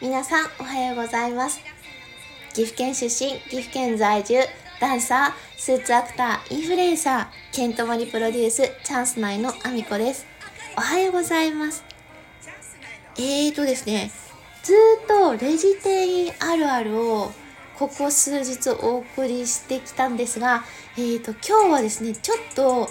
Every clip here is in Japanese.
皆さんおはようございます。岐阜県出身岐阜県在住ダンサースーツアクターインフルエンサーケントモリプロデュースチャンス内のアミコです。おはようございます。えーとですねずっとレジ店員あるあるをここ数日お送りしてきたんですが、えーと今日はですねちょっと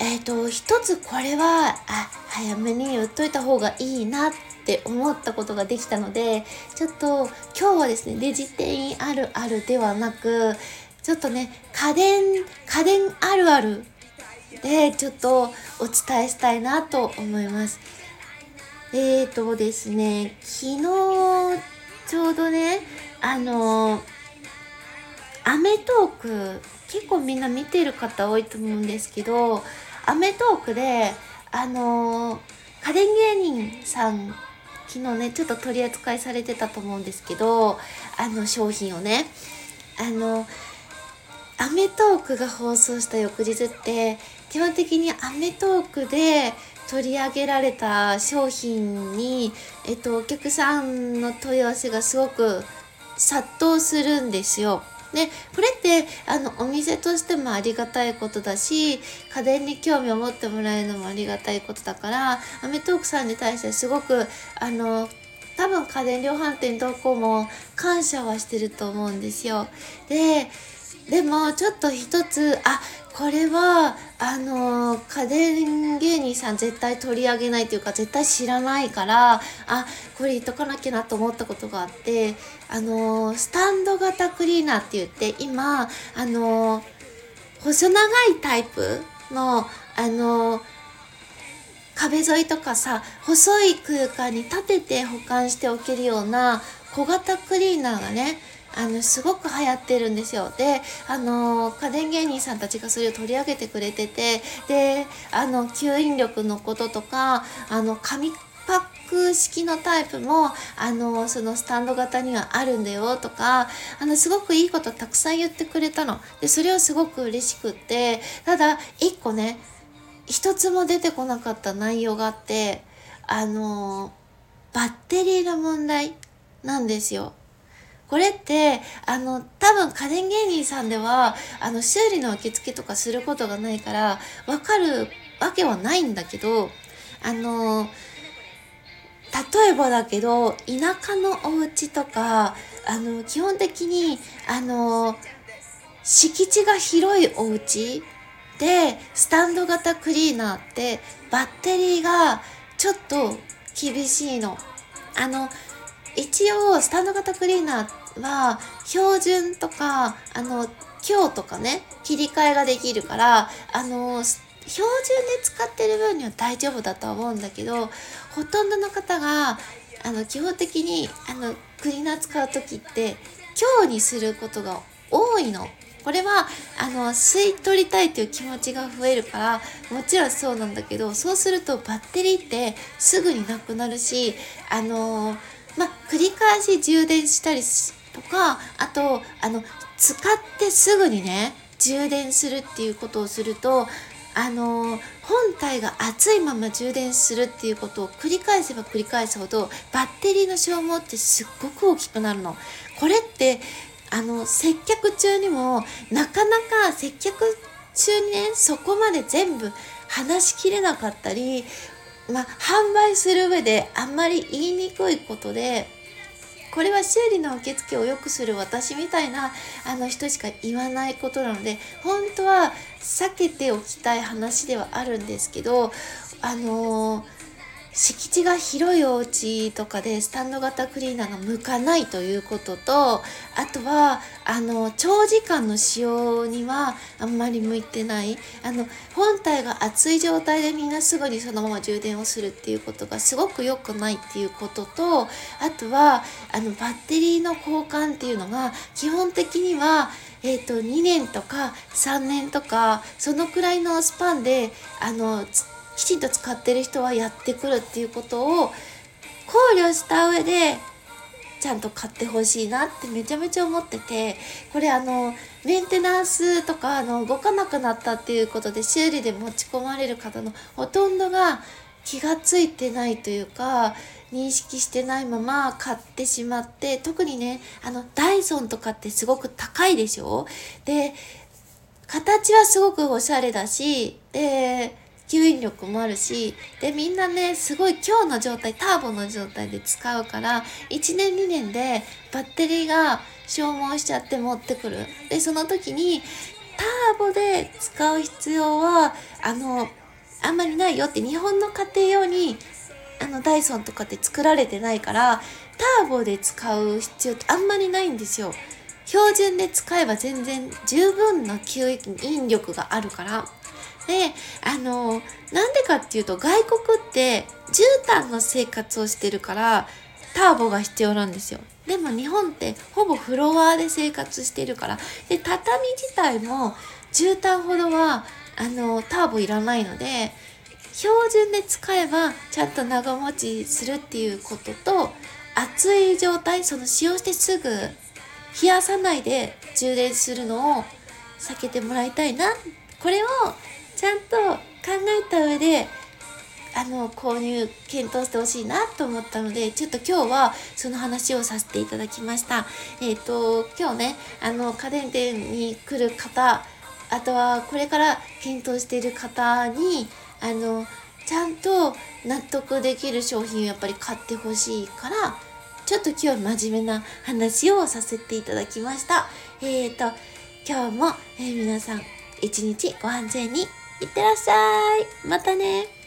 えっ、ー、と、一つこれは、あ、早めに言っといた方がいいなっって思ったことができたので、ちょっと今日はですね、レジ店員あるあるではなく、ちょっとね、家電、家電あるあるでちょっとお伝えしたいなと思います。えーとですね、昨日ちょうどね、あの、アメトーク結構みんな見てる方多いと思うんですけどアメトークで、あの、家電芸人さん、昨日ね、ちょっと取り扱いされてたと思うんですけど、あの商品をね、あの、アメトーークが放送した翌日って、基本的にアメトークで取り上げられた商品に、えっと、お客さんの問い合わせがすごく殺到するんですよ。でこれってあのお店としてもありがたいことだし家電に興味を持ってもらえるのもありがたいことだからアメトーークさんに対してすごくあの多分家電量販店どこも感謝はしてると思うんですよ。ででもちょっと一つあこれはあの家電芸人さん絶対取り上げないというか絶対知らないからあこれ言っとかなきゃなと思ったことがあってあのスタンド型クリーナーって言って今あの細長いタイプのあの壁沿いとかさ細い空間に立てて保管しておけるような小型クリーナーがねあのすごく流行ってるんですよ。であの家電芸人さんたちがそれを取り上げてくれててであの吸引力のこととかあの紙パック式のタイプもあのそのスタンド型にはあるんだよとかあのすごくいいことたくさん言ってくれたの。でそれはすごく嬉しくってただ一個ね一つも出てこなかった内容があってあのバッテリーの問題なんですよ。これってあの多分家電芸人さんではあの修理の受付とかすることがないから分かるわけはないんだけどあの例えばだけど田舎のお家とかあの基本的にあの敷地が広いお家でスタンド型クリーナーってバッテリーがちょっと厳しいの。あの一応スタンド型クリーナーっは標準とかあの強とかね切り替えができるからあの標準で使ってる分には大丈夫だとは思うんだけどほとんどの方があの基本的にあのクリーナー使う時って強にすることが多いの。これはあの吸い取りたいという気持ちが増えるからもちろんそうなんだけどそうするとバッテリーってすぐになくなるしあのまあ繰り返し充電したりとかあとあの使ってすぐにね充電するっていうことをするとあの本体が熱いまま充電するっていうことを繰り返せば繰り返すほどバッテリーの消耗ってすっごく大きくなるの。これってあの接客中にもなかなか接客中にねそこまで全部話しきれなかったり、まあ、販売する上であんまり言いにくいことでこれは修理の受付を良くする私みたいなあの人しか言わないことなので本当は避けておきたい話ではあるんですけどあのー敷地が広いお家とかでスタンド型クリーナーが向かないということとあとはあの長時間の使用にはあんまり向いてない。あの本体が熱い状態でみんなすぐにそのまま充電をするっていうことがすごく良くないっていうこととあとはあのバッテリーの交換っていうのが基本的にはえーと、と2年とか3年とかそのくらいのスパンであのきちんと使ってる人はやってくるっていうことを考慮した上でちゃんと買ってほしいなってめちゃめちゃ思っててこれあのメンテナンスとかあの動かなくなったっていうことで修理で持ち込まれる方のほとんどが気がついてないというか認識してないまま買ってしまって特にねあのダイソンとかってすごく高いでしょ？で形はすごくおしゃれだしで吸引力もあるしでみんなねすごい今日の状態ターボの状態で使うから1年2年でバッテリーが消耗しちゃって持ってくる。でその時にターボで使う必要はあのあんまりないよって日本の家庭用にあのダイソンとかって作られてないからターボで使う必要ってあんまりないんですよ。標準で使えば全然十分な吸引力があるから。であのなんでかっていうと外国って絨毯の生活をしてるからターボが必要なんですよ。でも日本ってほぼフロアで生活してるからで畳自体も絨毯ほどはあのターボいらないので標準で使えばちゃんと長持ちするっていうことと熱い状態その使用してすぐ冷やさないで充電するのを避けてもらいたいな。これをちゃんと考えた上であの購入検討してほしいなと思ったのでちょっと今日はその話をさせていただきました。えっ、ー、と今日ねあの家電店に来る方あとはこれから検討している方にあのちゃんと納得できる商品をやっぱり買ってほしいからちょっと今日は真面目な話をさせていただきました。えっ、ー、と今日も、えー、皆さん一日ご安全に。いってらっしゃい。またね。